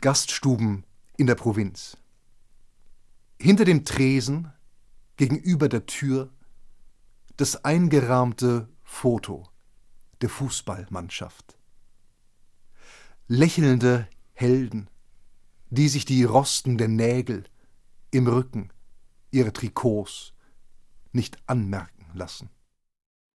Gaststuben in der Provinz. Hinter dem Tresen, gegenüber der Tür, das eingerahmte Foto der Fußballmannschaft. Lächelnde Helden, die sich die rostenden Nägel im Rücken ihrer Trikots nicht anmerken lassen.